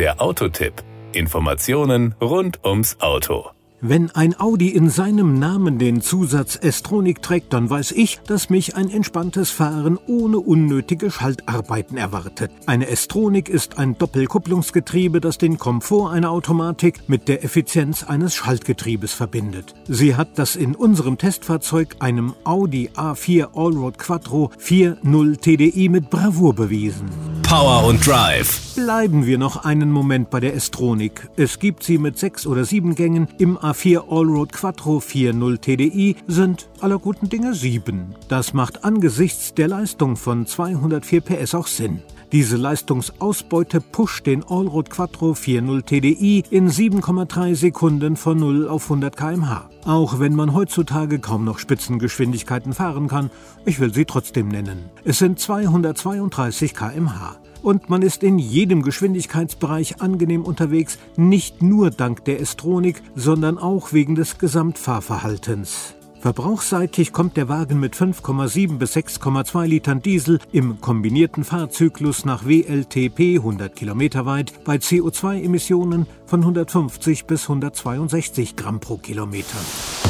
Der Autotipp. Informationen rund ums Auto. Wenn ein Audi in seinem Namen den Zusatz S-Tronic trägt, dann weiß ich, dass mich ein entspanntes Fahren ohne unnötige Schaltarbeiten erwartet. Eine S-Tronic ist ein Doppelkupplungsgetriebe, das den Komfort einer Automatik mit der Effizienz eines Schaltgetriebes verbindet. Sie hat das in unserem Testfahrzeug, einem Audi A4 Allroad Quattro 4.0 TDI mit Bravour bewiesen. Power und Drive. Bleiben wir noch einen Moment bei der S-Tronic. Es gibt sie mit sechs oder sieben Gängen im A4 Allroad Quattro 4.0 TDI sind aller guten Dinge sieben. Das macht angesichts der Leistung von 204 PS auch Sinn. Diese Leistungsausbeute pusht den Allroad Quattro 4.0 TDI in 7,3 Sekunden von 0 auf 100 km/h. Auch wenn man heutzutage kaum noch Spitzengeschwindigkeiten fahren kann, ich will sie trotzdem nennen. Es sind 232 km/h und man ist in jedem Geschwindigkeitsbereich angenehm unterwegs, nicht nur dank der S-Tronik, sondern auch wegen des Gesamtfahrverhaltens. Verbrauchsseitig kommt der Wagen mit 5,7 bis 6,2 Litern Diesel im kombinierten Fahrzyklus nach WLTP 100 Kilometer weit bei CO2-Emissionen von 150 bis 162 Gramm pro Kilometer.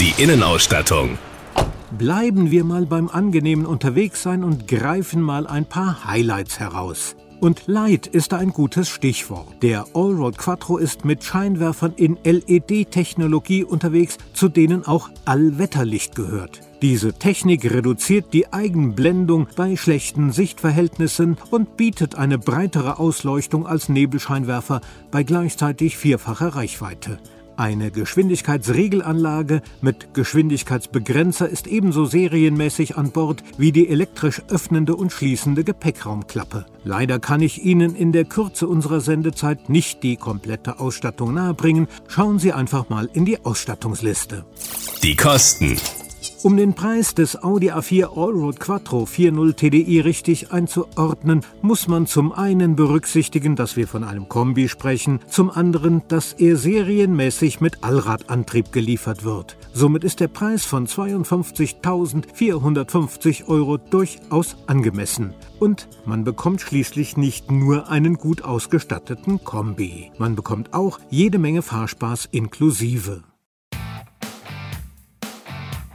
Die Innenausstattung. Bleiben wir mal beim angenehmen Unterwegssein und greifen mal ein paar Highlights heraus. Und Light ist ein gutes Stichwort. Der Allroad Quattro ist mit Scheinwerfern in LED-Technologie unterwegs, zu denen auch Allwetterlicht gehört. Diese Technik reduziert die Eigenblendung bei schlechten Sichtverhältnissen und bietet eine breitere Ausleuchtung als Nebelscheinwerfer bei gleichzeitig vierfacher Reichweite. Eine Geschwindigkeitsregelanlage mit Geschwindigkeitsbegrenzer ist ebenso serienmäßig an Bord wie die elektrisch öffnende und schließende Gepäckraumklappe. Leider kann ich Ihnen in der Kürze unserer Sendezeit nicht die komplette Ausstattung nahebringen. Schauen Sie einfach mal in die Ausstattungsliste. Die Kosten. Um den Preis des Audi A4 Allroad Quattro 4.0 TDI richtig einzuordnen, muss man zum einen berücksichtigen, dass wir von einem Kombi sprechen, zum anderen, dass er serienmäßig mit Allradantrieb geliefert wird. Somit ist der Preis von 52.450 Euro durchaus angemessen. Und man bekommt schließlich nicht nur einen gut ausgestatteten Kombi. Man bekommt auch jede Menge Fahrspaß inklusive.